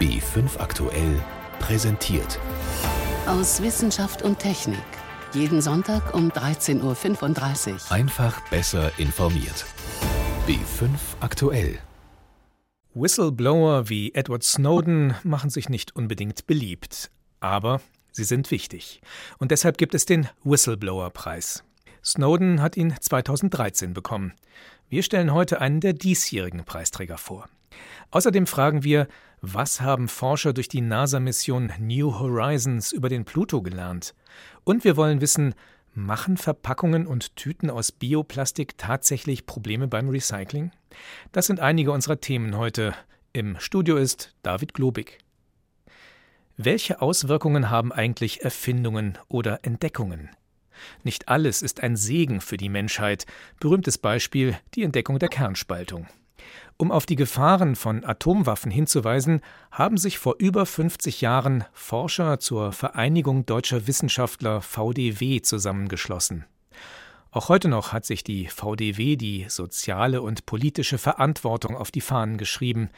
B5 aktuell präsentiert. Aus Wissenschaft und Technik. Jeden Sonntag um 13.35 Uhr. Einfach besser informiert. B5 aktuell. Whistleblower wie Edward Snowden machen sich nicht unbedingt beliebt. Aber sie sind wichtig. Und deshalb gibt es den Whistleblower-Preis. Snowden hat ihn 2013 bekommen. Wir stellen heute einen der diesjährigen Preisträger vor. Außerdem fragen wir, was haben Forscher durch die NASA-Mission New Horizons über den Pluto gelernt? Und wir wollen wissen, machen Verpackungen und Tüten aus Bioplastik tatsächlich Probleme beim Recycling? Das sind einige unserer Themen heute. Im Studio ist David Globig. Welche Auswirkungen haben eigentlich Erfindungen oder Entdeckungen? Nicht alles ist ein Segen für die Menschheit. Berühmtes Beispiel die Entdeckung der Kernspaltung. Um auf die Gefahren von Atomwaffen hinzuweisen, haben sich vor über 50 Jahren Forscher zur Vereinigung deutscher Wissenschaftler VDW zusammengeschlossen. Auch heute noch hat sich die VDW die soziale und politische Verantwortung auf die Fahnen geschrieben.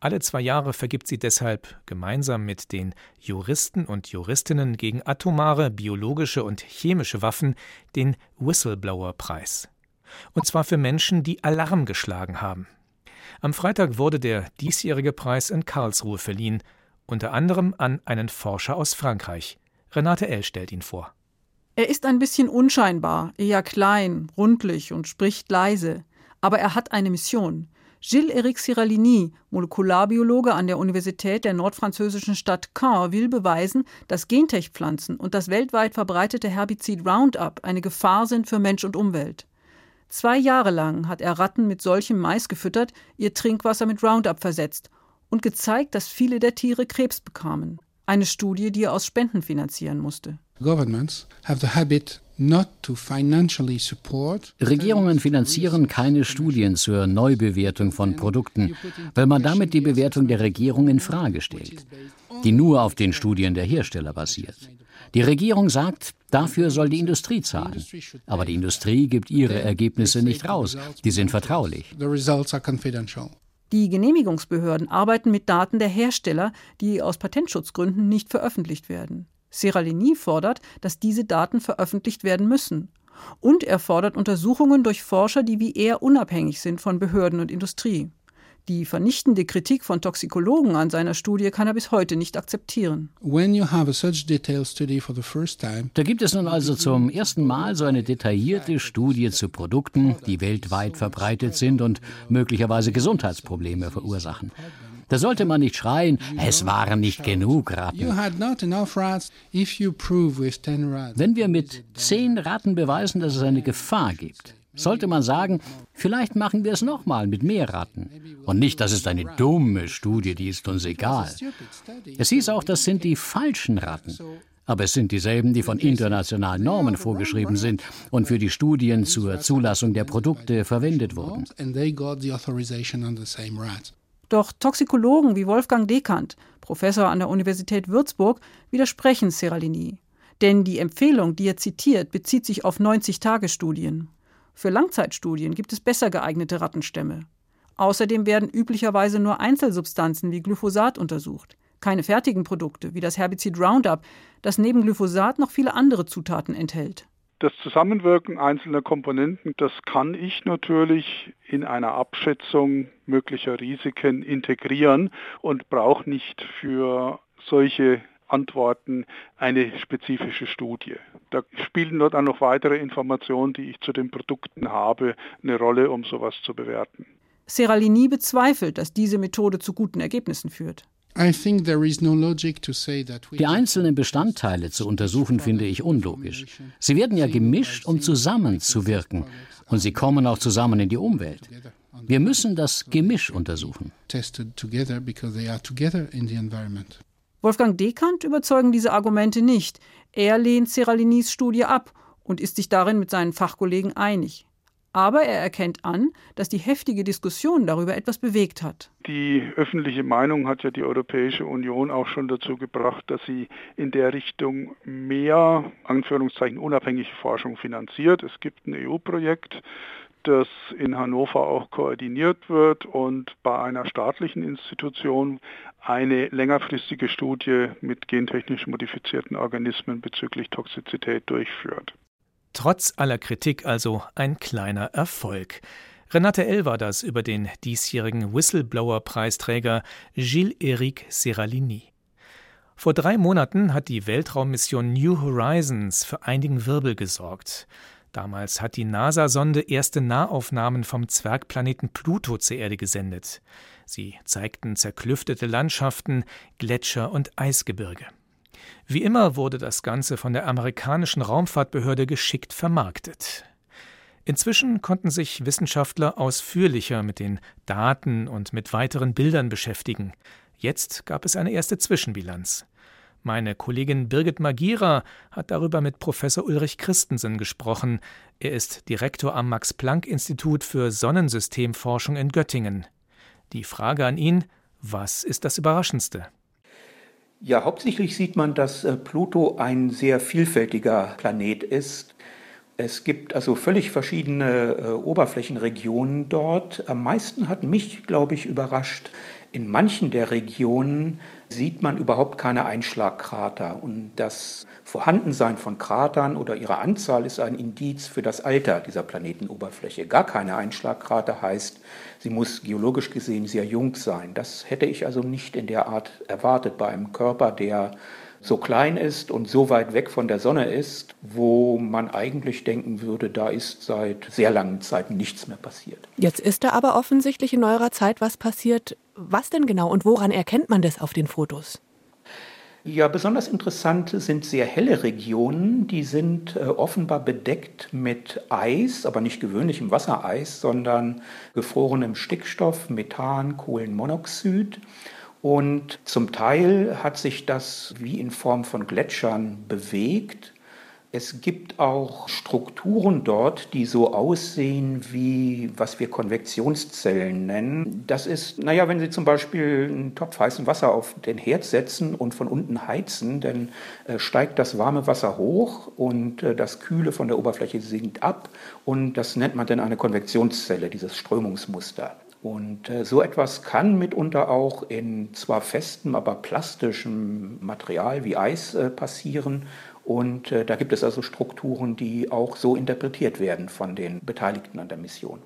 Alle zwei Jahre vergibt sie deshalb gemeinsam mit den Juristen und Juristinnen gegen atomare, biologische und chemische Waffen den Whistleblower-Preis. Und zwar für Menschen, die Alarm geschlagen haben. Am Freitag wurde der diesjährige Preis in Karlsruhe verliehen, unter anderem an einen Forscher aus Frankreich. Renate L. stellt ihn vor. Er ist ein bisschen unscheinbar, eher klein, rundlich und spricht leise. Aber er hat eine Mission. Gilles-Éric Siralini, Molekularbiologe an der Universität der nordfranzösischen Stadt Caen, will beweisen, dass Gentech-Pflanzen und das weltweit verbreitete Herbizid Roundup eine Gefahr sind für Mensch und Umwelt. Zwei Jahre lang hat er Ratten mit solchem Mais gefüttert, ihr Trinkwasser mit Roundup versetzt und gezeigt, dass viele der Tiere Krebs bekamen. Eine Studie, die er aus Spenden finanzieren musste. Regierungen finanzieren keine Studien zur Neubewertung von Produkten, weil man damit die Bewertung der Regierung in Frage stellt, die nur auf den Studien der Hersteller basiert. Die Regierung sagt, dafür soll die Industrie zahlen. Aber die Industrie gibt ihre Ergebnisse nicht raus. Die sind vertraulich. Die Genehmigungsbehörden arbeiten mit Daten der Hersteller, die aus Patentschutzgründen nicht veröffentlicht werden. Seralini fordert, dass diese Daten veröffentlicht werden müssen. Und er fordert Untersuchungen durch Forscher, die wie er unabhängig sind von Behörden und Industrie. Die vernichtende Kritik von Toxikologen an seiner Studie kann er bis heute nicht akzeptieren. Da gibt es nun also zum ersten Mal so eine detaillierte Studie zu Produkten, die weltweit verbreitet sind und möglicherweise Gesundheitsprobleme verursachen. Da sollte man nicht schreien, es waren nicht genug Ratten. Wenn wir mit zehn Ratten beweisen, dass es eine Gefahr gibt, sollte man sagen, vielleicht machen wir es nochmal mit mehr Ratten. Und nicht, das ist eine dumme Studie, die ist uns egal. Es hieß auch, das sind die falschen Ratten. Aber es sind dieselben, die von internationalen Normen vorgeschrieben sind und für die Studien zur Zulassung der Produkte verwendet wurden. Doch Toxikologen wie Wolfgang Dekant, Professor an der Universität Würzburg, widersprechen Seralini. Denn die Empfehlung, die er zitiert, bezieht sich auf 90-Tage-Studien. Für Langzeitstudien gibt es besser geeignete Rattenstämme. Außerdem werden üblicherweise nur Einzelsubstanzen wie Glyphosat untersucht, keine fertigen Produkte wie das Herbizid Roundup, das neben Glyphosat noch viele andere Zutaten enthält. Das Zusammenwirken einzelner Komponenten, das kann ich natürlich in einer Abschätzung möglicher Risiken integrieren und brauche nicht für solche Antworten eine spezifische Studie. Da spielen dort auch noch weitere Informationen, die ich zu den Produkten habe, eine Rolle, um sowas zu bewerten. Seralini bezweifelt, dass diese Methode zu guten Ergebnissen führt. Die einzelnen Bestandteile zu untersuchen, finde ich unlogisch. Sie werden ja gemischt, um zusammenzuwirken. Und sie kommen auch zusammen in die Umwelt. Wir müssen das Gemisch untersuchen. Wolfgang Dekant überzeugen diese Argumente nicht. Er lehnt Seralinis Studie ab und ist sich darin mit seinen Fachkollegen einig. Aber er erkennt an, dass die heftige Diskussion darüber etwas bewegt hat. Die öffentliche Meinung hat ja die Europäische Union auch schon dazu gebracht, dass sie in der Richtung mehr, Anführungszeichen, unabhängige Forschung finanziert. Es gibt ein EU-Projekt, das in Hannover auch koordiniert wird und bei einer staatlichen Institution eine längerfristige Studie mit gentechnisch modifizierten Organismen bezüglich Toxizität durchführt. Trotz aller Kritik also ein kleiner Erfolg. Renate L. war das über den diesjährigen Whistleblower-Preisträger Gilles-Éric Seralini. Vor drei Monaten hat die Weltraummission New Horizons für einigen Wirbel gesorgt. Damals hat die NASA-Sonde erste Nahaufnahmen vom Zwergplaneten Pluto zur Erde gesendet. Sie zeigten zerklüftete Landschaften, Gletscher und Eisgebirge. Wie immer wurde das Ganze von der amerikanischen Raumfahrtbehörde geschickt vermarktet. Inzwischen konnten sich Wissenschaftler ausführlicher mit den Daten und mit weiteren Bildern beschäftigen. Jetzt gab es eine erste Zwischenbilanz. Meine Kollegin Birgit Magira hat darüber mit Professor Ulrich Christensen gesprochen. Er ist Direktor am Max-Planck-Institut für Sonnensystemforschung in Göttingen. Die Frage an ihn: Was ist das Überraschendste? Ja, hauptsächlich sieht man, dass äh, Pluto ein sehr vielfältiger Planet ist. Es gibt also völlig verschiedene äh, Oberflächenregionen dort. Am meisten hat mich, glaube ich, überrascht, in manchen der Regionen sieht man überhaupt keine Einschlagkrater. Und das Vorhandensein von Kratern oder ihre Anzahl ist ein Indiz für das Alter dieser Planetenoberfläche. Gar keine Einschlagkrater heißt, sie muss geologisch gesehen sehr jung sein. Das hätte ich also nicht in der Art erwartet bei einem Körper, der so klein ist und so weit weg von der Sonne ist, wo man eigentlich denken würde, da ist seit sehr langen Zeiten nichts mehr passiert. Jetzt ist da aber offensichtlich in neuerer Zeit was passiert. Was denn genau und woran erkennt man das auf den Fotos? Ja, besonders interessant sind sehr helle Regionen. Die sind äh, offenbar bedeckt mit Eis, aber nicht gewöhnlichem Wassereis, sondern gefrorenem Stickstoff, Methan, Kohlenmonoxid. Und zum Teil hat sich das wie in Form von Gletschern bewegt. Es gibt auch Strukturen dort, die so aussehen wie was wir Konvektionszellen nennen. Das ist, naja, wenn Sie zum Beispiel einen Topf heißen Wasser auf den Herd setzen und von unten heizen, dann äh, steigt das warme Wasser hoch und äh, das Kühle von der Oberfläche sinkt ab und das nennt man dann eine Konvektionszelle, dieses Strömungsmuster. Und äh, so etwas kann mitunter auch in zwar festem, aber plastischem Material wie Eis passieren. Und äh, da gibt es also Strukturen, die auch so interpretiert werden von den Beteiligten an der Mission.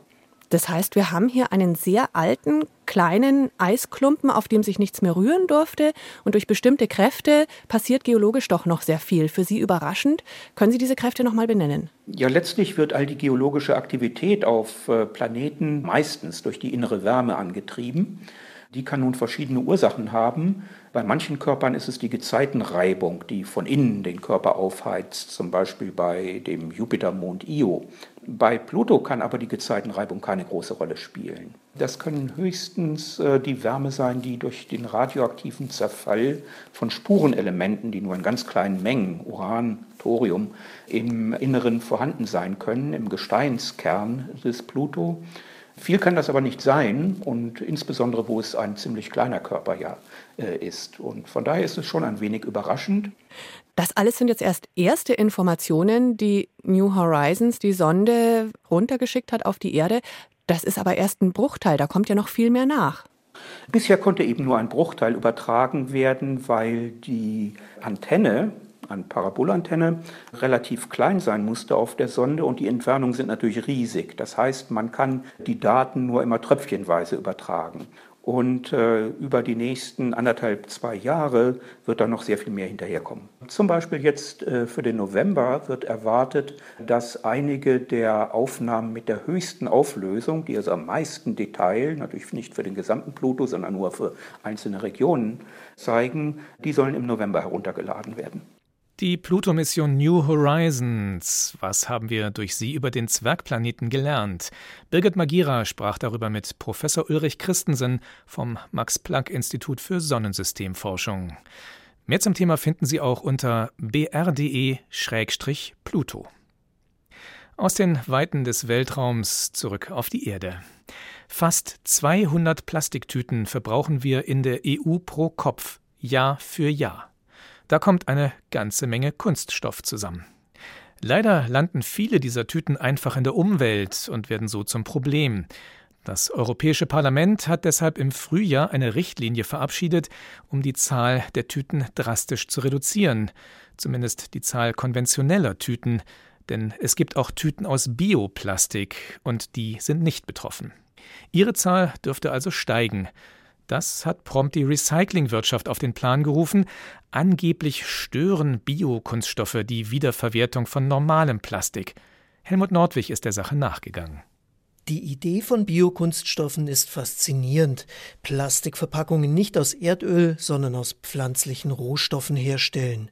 Das heißt, wir haben hier einen sehr alten, kleinen Eisklumpen, auf dem sich nichts mehr rühren durfte. Und durch bestimmte Kräfte passiert geologisch doch noch sehr viel. Für Sie überraschend. Können Sie diese Kräfte noch mal benennen? Ja, letztlich wird all die geologische Aktivität auf äh, Planeten meistens durch die innere Wärme angetrieben. Die kann nun verschiedene Ursachen haben. Bei manchen Körpern ist es die Gezeitenreibung, die von innen den Körper aufheizt, zum Beispiel bei dem Jupitermond Io. Bei Pluto kann aber die Gezeitenreibung keine große Rolle spielen. Das können höchstens äh, die Wärme sein, die durch den radioaktiven Zerfall von Spurenelementen, die nur in ganz kleinen Mengen, Uran, Thorium, im Inneren vorhanden sein können, im Gesteinskern des Pluto. Viel kann das aber nicht sein und insbesondere, wo es ein ziemlich kleiner Körper ja äh, ist. Und von daher ist es schon ein wenig überraschend. Das alles sind jetzt erst erste Informationen, die New Horizons, die Sonde, runtergeschickt hat auf die Erde. Das ist aber erst ein Bruchteil, da kommt ja noch viel mehr nach. Bisher konnte eben nur ein Bruchteil übertragen werden, weil die Antenne, eine Parabolantenne, relativ klein sein musste auf der Sonde und die Entfernungen sind natürlich riesig. Das heißt, man kann die Daten nur immer tröpfchenweise übertragen. Und äh, über die nächsten anderthalb, zwei Jahre wird da noch sehr viel mehr hinterherkommen. Zum Beispiel jetzt äh, für den November wird erwartet, dass einige der Aufnahmen mit der höchsten Auflösung, die also am meisten Detail, natürlich nicht für den gesamten Pluto, sondern nur für einzelne Regionen zeigen, die sollen im November heruntergeladen werden. Die Pluto-Mission New Horizons. Was haben wir durch sie über den Zwergplaneten gelernt? Birgit Magira sprach darüber mit Professor Ulrich Christensen vom Max-Planck-Institut für Sonnensystemforschung. Mehr zum Thema finden Sie auch unter br.de-pluto. Aus den Weiten des Weltraums zurück auf die Erde. Fast 200 Plastiktüten verbrauchen wir in der EU pro Kopf, Jahr für Jahr. Da kommt eine ganze Menge Kunststoff zusammen. Leider landen viele dieser Tüten einfach in der Umwelt und werden so zum Problem. Das Europäische Parlament hat deshalb im Frühjahr eine Richtlinie verabschiedet, um die Zahl der Tüten drastisch zu reduzieren, zumindest die Zahl konventioneller Tüten, denn es gibt auch Tüten aus Bioplastik und die sind nicht betroffen. Ihre Zahl dürfte also steigen. Das hat prompt die Recyclingwirtschaft auf den Plan gerufen. Angeblich stören Biokunststoffe die Wiederverwertung von normalem Plastik. Helmut Nordwig ist der Sache nachgegangen. Die Idee von Biokunststoffen ist faszinierend. Plastikverpackungen nicht aus Erdöl, sondern aus pflanzlichen Rohstoffen herstellen.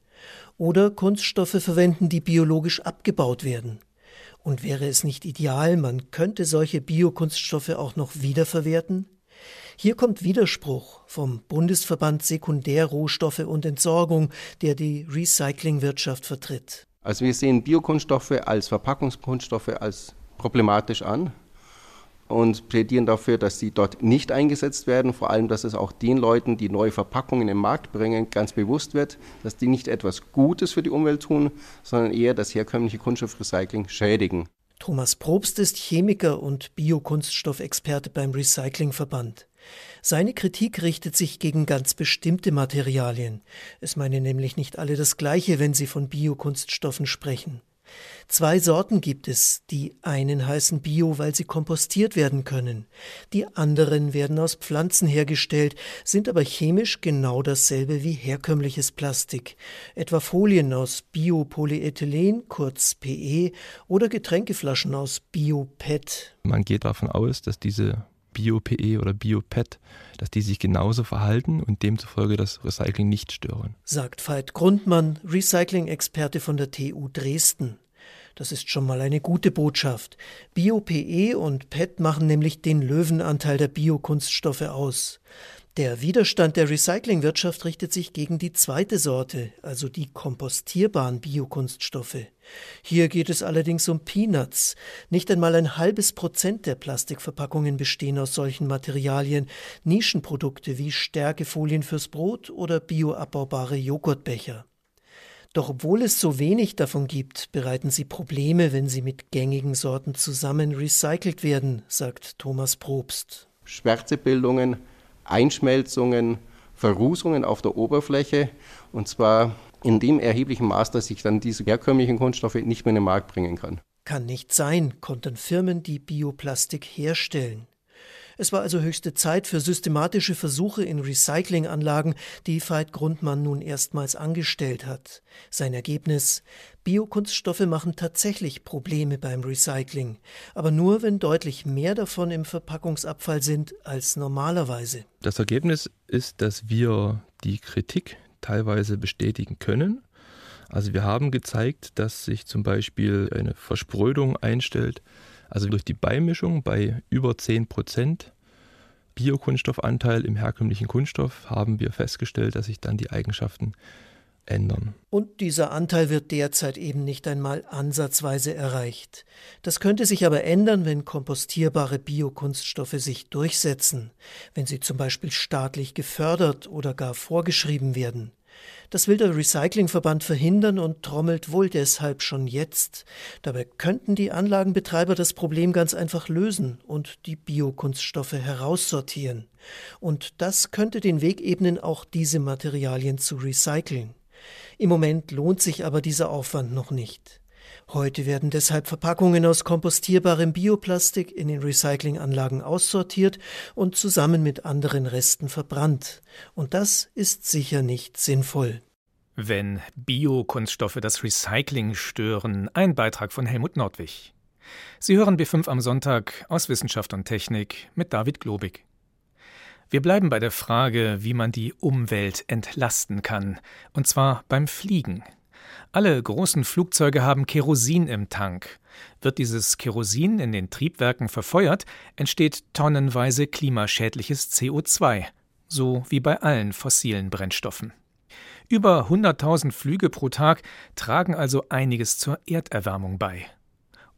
Oder Kunststoffe verwenden, die biologisch abgebaut werden. Und wäre es nicht ideal, man könnte solche Biokunststoffe auch noch wiederverwerten? Hier kommt Widerspruch vom Bundesverband Sekundärrohstoffe und Entsorgung, der die Recyclingwirtschaft vertritt. Also wir sehen Biokunststoffe als Verpackungskunststoffe als problematisch an und plädieren dafür, dass sie dort nicht eingesetzt werden. Vor allem, dass es auch den Leuten, die neue Verpackungen im Markt bringen, ganz bewusst wird, dass die nicht etwas Gutes für die Umwelt tun, sondern eher das herkömmliche Kunststoffrecycling schädigen. Thomas Probst ist Chemiker und Biokunststoffexperte beim Recyclingverband. Seine Kritik richtet sich gegen ganz bestimmte Materialien. Es meinen nämlich nicht alle das Gleiche, wenn sie von Biokunststoffen sprechen. Zwei Sorten gibt es. Die einen heißen Bio, weil sie kompostiert werden können. Die anderen werden aus Pflanzen hergestellt, sind aber chemisch genau dasselbe wie herkömmliches Plastik. Etwa Folien aus Biopolyethylen, kurz PE, oder Getränkeflaschen aus Bio-PET. Man geht davon aus, dass diese Bio-PE oder Bio-PET, dass die sich genauso verhalten und demzufolge das Recycling nicht stören. Sagt Veit Grundmann, Recycling-Experte von der TU Dresden. Das ist schon mal eine gute Botschaft. Bio-PE und PET machen nämlich den Löwenanteil der Biokunststoffe aus. Der Widerstand der Recyclingwirtschaft richtet sich gegen die zweite Sorte, also die kompostierbaren Biokunststoffe. Hier geht es allerdings um Peanuts. Nicht einmal ein halbes Prozent der Plastikverpackungen bestehen aus solchen Materialien. Nischenprodukte wie Stärkefolien fürs Brot oder bioabbaubare Joghurtbecher. Doch obwohl es so wenig davon gibt, bereiten sie Probleme, wenn sie mit gängigen Sorten zusammen recycelt werden, sagt Thomas Probst. Schwärzebildungen, Einschmelzungen, Verrußungen auf der Oberfläche und zwar in dem erheblichen Maß, dass ich dann diese herkömmlichen Kunststoffe nicht mehr in den Markt bringen kann. Kann nicht sein, konnten Firmen, die Bioplastik herstellen. Es war also höchste Zeit für systematische Versuche in Recyclinganlagen, die Veit Grundmann nun erstmals angestellt hat. Sein Ergebnis Biokunststoffe machen tatsächlich Probleme beim Recycling, aber nur wenn deutlich mehr davon im Verpackungsabfall sind als normalerweise. Das Ergebnis ist, dass wir die Kritik teilweise bestätigen können. Also wir haben gezeigt, dass sich zum Beispiel eine Versprödung einstellt, also durch die Beimischung bei über 10 Prozent Biokunststoffanteil im herkömmlichen Kunststoff haben wir festgestellt, dass sich dann die Eigenschaften ändern. Und dieser Anteil wird derzeit eben nicht einmal ansatzweise erreicht. Das könnte sich aber ändern, wenn kompostierbare Biokunststoffe sich durchsetzen, wenn sie zum Beispiel staatlich gefördert oder gar vorgeschrieben werden. Das will der Recyclingverband verhindern und trommelt wohl deshalb schon jetzt. Dabei könnten die Anlagenbetreiber das Problem ganz einfach lösen und die Biokunststoffe heraussortieren. Und das könnte den Weg ebnen, auch diese Materialien zu recyceln. Im Moment lohnt sich aber dieser Aufwand noch nicht. Heute werden deshalb Verpackungen aus kompostierbarem Bioplastik in den Recyclinganlagen aussortiert und zusammen mit anderen Resten verbrannt. Und das ist sicher nicht sinnvoll. Wenn Biokunststoffe das Recycling stören, ein Beitrag von Helmut Nordwig. Sie hören B5 am Sonntag aus Wissenschaft und Technik mit David Globig. Wir bleiben bei der Frage, wie man die Umwelt entlasten kann, und zwar beim Fliegen. Alle großen Flugzeuge haben Kerosin im Tank. Wird dieses Kerosin in den Triebwerken verfeuert, entsteht tonnenweise klimaschädliches CO2, so wie bei allen fossilen Brennstoffen. Über 100.000 Flüge pro Tag tragen also einiges zur Erderwärmung bei.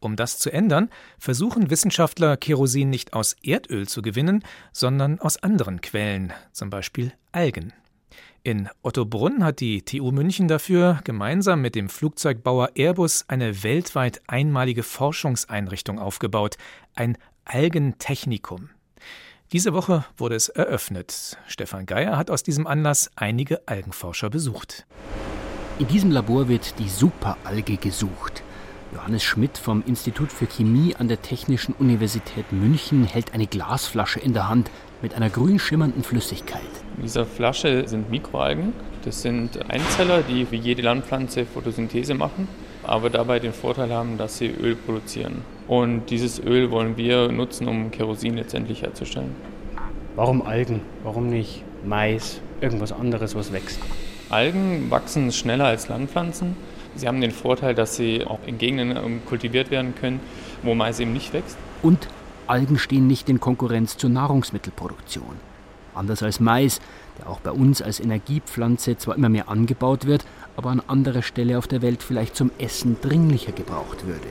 Um das zu ändern, versuchen Wissenschaftler, Kerosin nicht aus Erdöl zu gewinnen, sondern aus anderen Quellen, zum Beispiel Algen. In Ottobrunn hat die TU München dafür gemeinsam mit dem Flugzeugbauer Airbus eine weltweit einmalige Forschungseinrichtung aufgebaut, ein Algentechnikum. Diese Woche wurde es eröffnet. Stefan Geier hat aus diesem Anlass einige Algenforscher besucht. In diesem Labor wird die Superalge gesucht. Johannes Schmidt vom Institut für Chemie an der Technischen Universität München hält eine Glasflasche in der Hand mit einer grün schimmernden Flüssigkeit. In dieser Flasche sind Mikroalgen. Das sind Einzeller, die wie jede Landpflanze Photosynthese machen, aber dabei den Vorteil haben, dass sie Öl produzieren. Und dieses Öl wollen wir nutzen, um Kerosin letztendlich herzustellen. Warum Algen? Warum nicht Mais? Irgendwas anderes, was wächst? Algen wachsen schneller als Landpflanzen. Sie haben den Vorteil, dass sie auch in Gegenden ähm, kultiviert werden können, wo Mais eben nicht wächst. Und Algen stehen nicht in Konkurrenz zur Nahrungsmittelproduktion. Anders als Mais, der auch bei uns als Energiepflanze zwar immer mehr angebaut wird, aber an anderer Stelle auf der Welt vielleicht zum Essen dringlicher gebraucht würde.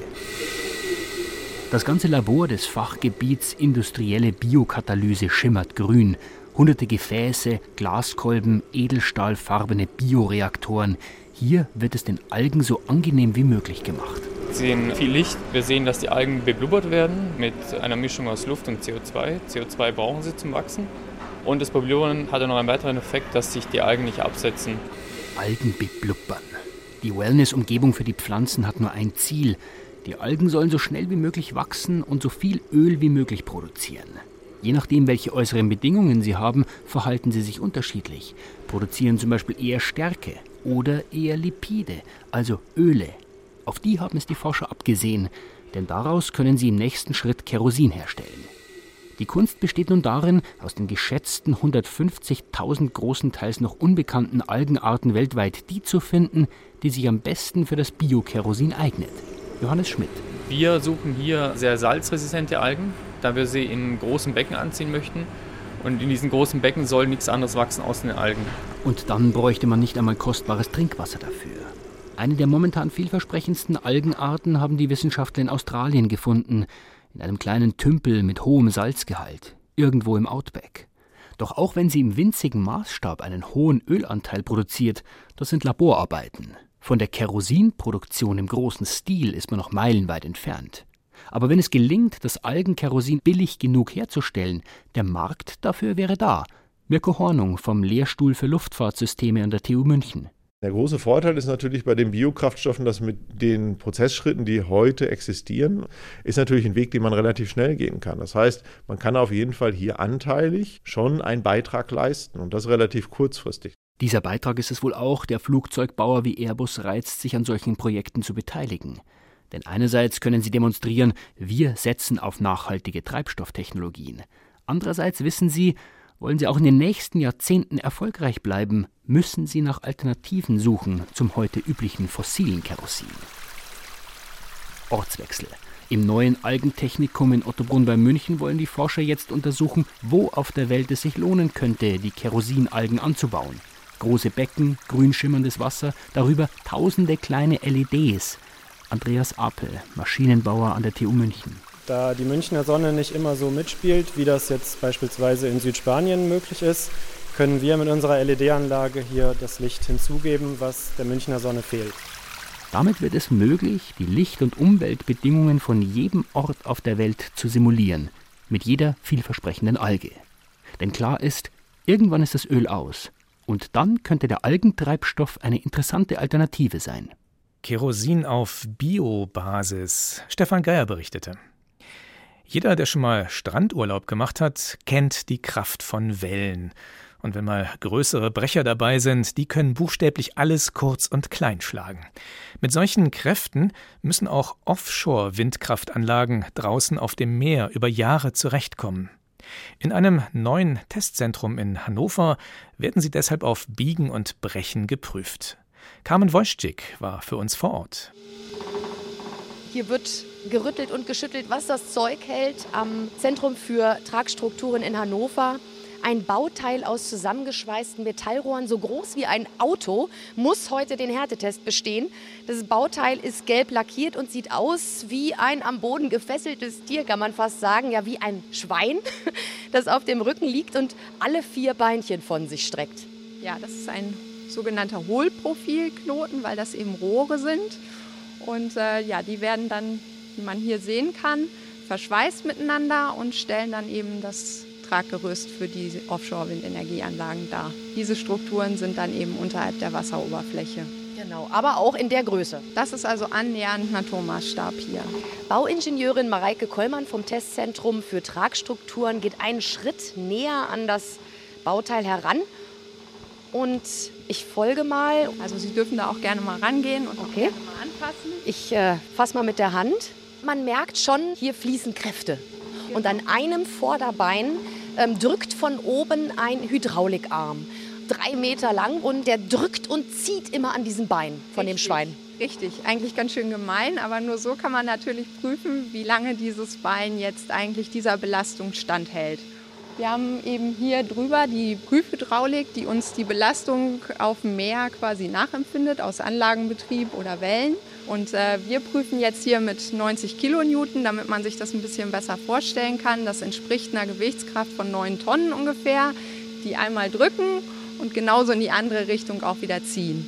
Das ganze Labor des Fachgebiets industrielle Biokatalyse schimmert grün. Hunderte Gefäße, Glaskolben, edelstahlfarbene Bioreaktoren. Hier wird es den Algen so angenehm wie möglich gemacht. Wir sehen viel Licht. Wir sehen, dass die Algen beblubbert werden mit einer Mischung aus Luft und CO2. CO2 brauchen sie zum Wachsen. Und das Beblubbern hat noch einen weiteren Effekt, dass sich die Algen nicht absetzen. Algen beblubbern. Die Wellness-Umgebung für die Pflanzen hat nur ein Ziel. Die Algen sollen so schnell wie möglich wachsen und so viel Öl wie möglich produzieren. Je nachdem, welche äußeren Bedingungen sie haben, verhalten sie sich unterschiedlich, produzieren zum Beispiel eher Stärke oder eher Lipide, also Öle. Auf die haben es die Forscher abgesehen, denn daraus können sie im nächsten Schritt Kerosin herstellen. Die Kunst besteht nun darin, aus den geschätzten 150.000 großenteils noch unbekannten Algenarten weltweit die zu finden, die sich am besten für das Biokerosin eignet. Johannes Schmidt. Wir suchen hier sehr salzresistente Algen, da wir sie in großen Becken anziehen möchten. Und in diesen großen Becken soll nichts anderes wachsen aus den Algen. Und dann bräuchte man nicht einmal kostbares Trinkwasser dafür. Eine der momentan vielversprechendsten Algenarten haben die Wissenschaftler in Australien gefunden, in einem kleinen Tümpel mit hohem Salzgehalt, irgendwo im Outback. Doch auch wenn sie im winzigen Maßstab einen hohen Ölanteil produziert, das sind Laborarbeiten. Von der Kerosinproduktion im großen Stil ist man noch meilenweit entfernt. Aber wenn es gelingt, das Algenkerosin billig genug herzustellen, der Markt dafür wäre da. Mirko Hornung vom Lehrstuhl für Luftfahrtsysteme an der TU München. Der große Vorteil ist natürlich bei den Biokraftstoffen, dass mit den Prozessschritten, die heute existieren, ist natürlich ein Weg, den man relativ schnell gehen kann. Das heißt, man kann auf jeden Fall hier anteilig schon einen Beitrag leisten und das relativ kurzfristig. Dieser Beitrag ist es wohl auch, der Flugzeugbauer wie Airbus reizt, sich an solchen Projekten zu beteiligen. Denn einerseits können sie demonstrieren, wir setzen auf nachhaltige Treibstofftechnologien. Andererseits wissen sie, wollen sie auch in den nächsten Jahrzehnten erfolgreich bleiben, müssen sie nach Alternativen suchen zum heute üblichen fossilen Kerosin. Ortswechsel. Im neuen Algentechnikum in Ottobrunn bei München wollen die Forscher jetzt untersuchen, wo auf der Welt es sich lohnen könnte, die Kerosinalgen anzubauen. Große Becken, grün schimmerndes Wasser, darüber tausende kleine LEDs. Andreas Apel, Maschinenbauer an der TU München. Da die Münchner Sonne nicht immer so mitspielt, wie das jetzt beispielsweise in Südspanien möglich ist, können wir mit unserer LED-Anlage hier das Licht hinzugeben, was der Münchner Sonne fehlt. Damit wird es möglich, die Licht- und Umweltbedingungen von jedem Ort auf der Welt zu simulieren, mit jeder vielversprechenden Alge. Denn klar ist, irgendwann ist das Öl aus, und dann könnte der Algentreibstoff eine interessante Alternative sein. Kerosin auf Biobasis. Stefan Geier berichtete. Jeder, der schon mal Strandurlaub gemacht hat, kennt die Kraft von Wellen. Und wenn mal größere Brecher dabei sind, die können buchstäblich alles kurz und klein schlagen. Mit solchen Kräften müssen auch Offshore-Windkraftanlagen draußen auf dem Meer über Jahre zurechtkommen. In einem neuen Testzentrum in Hannover werden sie deshalb auf Biegen und Brechen geprüft. Carmen Wojcik war für uns vor Ort. Hier wird gerüttelt und geschüttelt, was das Zeug hält am Zentrum für Tragstrukturen in Hannover. Ein Bauteil aus zusammengeschweißten Metallrohren, so groß wie ein Auto, muss heute den Härtetest bestehen. Das Bauteil ist gelb lackiert und sieht aus wie ein am Boden gefesseltes Tier, kann man fast sagen, ja wie ein Schwein, das auf dem Rücken liegt und alle vier Beinchen von sich streckt. Ja, das ist ein sogenannter Hohlprofilknoten, weil das eben Rohre sind. Und äh, ja, die werden dann, wie man hier sehen kann, verschweißt miteinander und stellen dann eben das Traggerüst für die Offshore-Windenergieanlagen dar. Diese Strukturen sind dann eben unterhalb der Wasseroberfläche. Genau, aber auch in der Größe. Das ist also annähernd Naturmaßstab hier. Bauingenieurin Mareike Kollmann vom Testzentrum für Tragstrukturen geht einen Schritt näher an das Bauteil heran. Und ich folge mal. Also Sie dürfen da auch gerne mal rangehen und okay. mal anfassen. Ich äh, fasse mal mit der Hand. Man merkt schon, hier fließen Kräfte. Und an einem Vorderbein ähm, drückt von oben ein Hydraulikarm drei Meter lang und der drückt und zieht immer an diesem Bein von Richtig. dem Schwein. Richtig, eigentlich ganz schön gemein, aber nur so kann man natürlich prüfen, wie lange dieses Bein jetzt eigentlich dieser Belastung standhält. Wir haben eben hier drüber die Prüfhydraulik, die uns die Belastung auf dem Meer quasi nachempfindet aus Anlagenbetrieb oder Wellen. Und äh, wir prüfen jetzt hier mit 90 Kilonewton, damit man sich das ein bisschen besser vorstellen kann. Das entspricht einer Gewichtskraft von 9 Tonnen ungefähr, die einmal drücken und genauso in die andere Richtung auch wieder ziehen.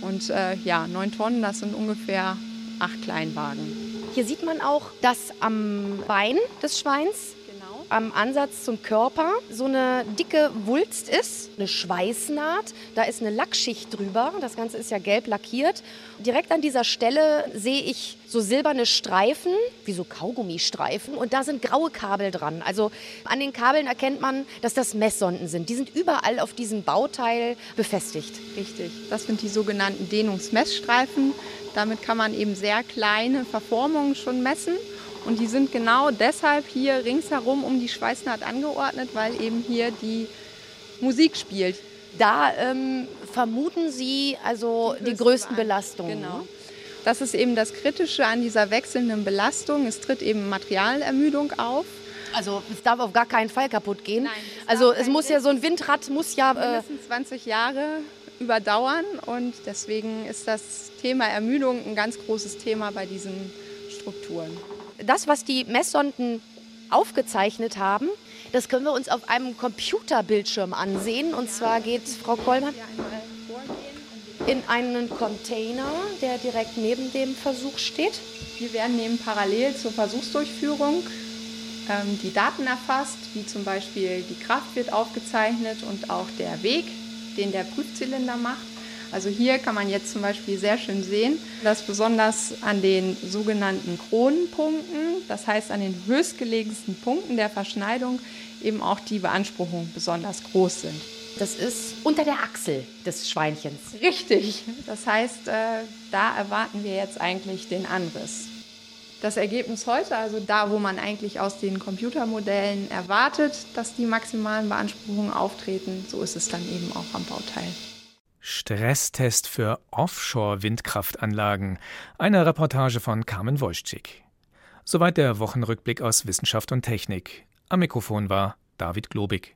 Und äh, ja, 9 Tonnen, das sind ungefähr acht Kleinwagen. Hier sieht man auch, dass am Bein des Schweins am Ansatz zum Körper so eine dicke Wulst ist, eine Schweißnaht. Da ist eine Lackschicht drüber. Das Ganze ist ja gelb lackiert. Direkt an dieser Stelle sehe ich so silberne Streifen, wie so Kaugummistreifen. Und da sind graue Kabel dran. Also an den Kabeln erkennt man, dass das Messsonden sind. Die sind überall auf diesem Bauteil befestigt. Richtig. Das sind die sogenannten Dehnungsmessstreifen. Damit kann man eben sehr kleine Verformungen schon messen. Und die sind genau deshalb hier ringsherum um die Schweißnaht angeordnet, weil eben hier die Musik spielt. Da ähm, vermuten Sie also die, die größten Belastungen. Genau. Das ist eben das Kritische an dieser wechselnden Belastung. Es tritt eben Materialermüdung auf. Also es darf auf gar keinen Fall kaputt gehen. Nein, es also es muss ja so ein Windrad muss ja äh mindestens 20 Jahre überdauern und deswegen ist das Thema Ermüdung ein ganz großes Thema bei diesen Strukturen das, was die Messsonden aufgezeichnet haben, das können wir uns auf einem Computerbildschirm ansehen. Und zwar geht Frau Kollmann in einen Container, der direkt neben dem Versuch steht. Hier werden neben parallel zur Versuchsdurchführung ähm, die Daten erfasst, wie zum Beispiel die Kraft wird aufgezeichnet und auch der Weg, den der Prüfzylinder macht. Also hier kann man jetzt zum Beispiel sehr schön sehen, dass besonders an den sogenannten Kronenpunkten, das heißt an den höchstgelegensten Punkten der Verschneidung, eben auch die Beanspruchungen besonders groß sind. Das ist unter der Achsel des Schweinchens. Richtig. Das heißt, äh, da erwarten wir jetzt eigentlich den Anriss. Das Ergebnis heute, also da, wo man eigentlich aus den Computermodellen erwartet, dass die maximalen Beanspruchungen auftreten, so ist es dann eben auch am Bauteil. Stresstest für Offshore-Windkraftanlagen. Eine Reportage von Carmen Wojcik. Soweit der Wochenrückblick aus Wissenschaft und Technik. Am Mikrofon war David Globig.